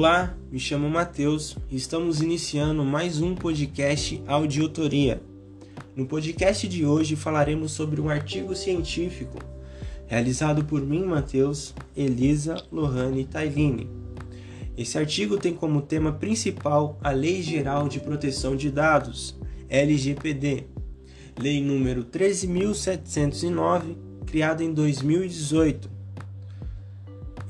Olá, me chamo Matheus e estamos iniciando mais um podcast Audiotoria. No podcast de hoje falaremos sobre um artigo científico realizado por mim, Matheus, Elisa, Lohane e Tailine. Esse artigo tem como tema principal a Lei Geral de Proteção de Dados, LGPD, Lei número 13709, criada em 2018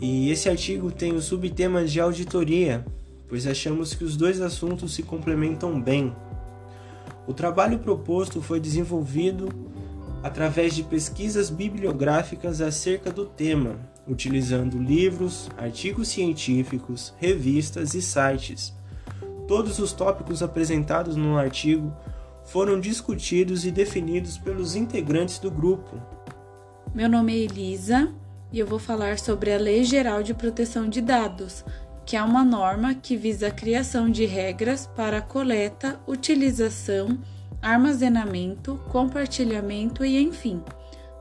e esse artigo tem o subtema de auditoria, pois achamos que os dois assuntos se complementam bem. O trabalho proposto foi desenvolvido através de pesquisas bibliográficas acerca do tema, utilizando livros, artigos científicos, revistas e sites. Todos os tópicos apresentados no artigo foram discutidos e definidos pelos integrantes do grupo. Meu nome é Elisa e eu vou falar sobre a Lei Geral de Proteção de Dados, que é uma norma que visa a criação de regras para a coleta, utilização, armazenamento, compartilhamento e, enfim,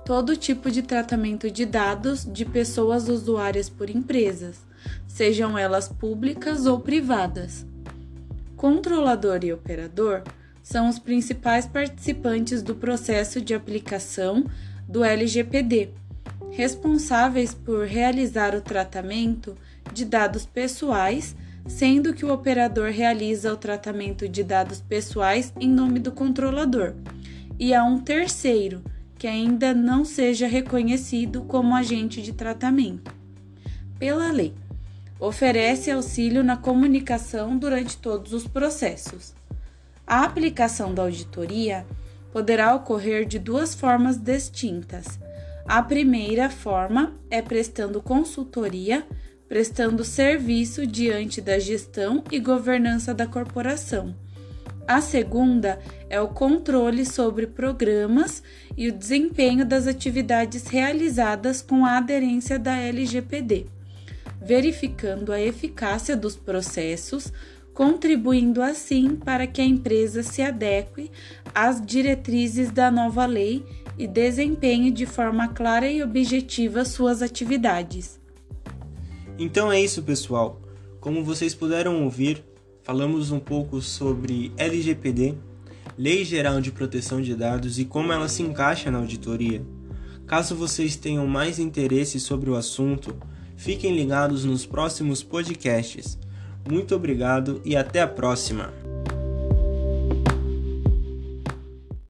todo tipo de tratamento de dados de pessoas usuárias por empresas, sejam elas públicas ou privadas. Controlador e operador são os principais participantes do processo de aplicação do LGPD responsáveis por realizar o tratamento de dados pessoais, sendo que o operador realiza o tratamento de dados pessoais em nome do controlador, e a um terceiro que ainda não seja reconhecido como agente de tratamento. Pela lei, oferece auxílio na comunicação durante todos os processos. A aplicação da auditoria poderá ocorrer de duas formas distintas a primeira forma é prestando consultoria, prestando serviço diante da gestão e governança da corporação. A segunda é o controle sobre programas e o desempenho das atividades realizadas com a aderência da LGPD, verificando a eficácia dos processos, contribuindo assim para que a empresa se adeque às diretrizes da nova lei e desempenhe de forma clara e objetiva suas atividades. Então é isso, pessoal. Como vocês puderam ouvir, falamos um pouco sobre LGPD, Lei Geral de Proteção de Dados e como ela se encaixa na auditoria. Caso vocês tenham mais interesse sobre o assunto, fiquem ligados nos próximos podcasts. Muito obrigado e até a próxima!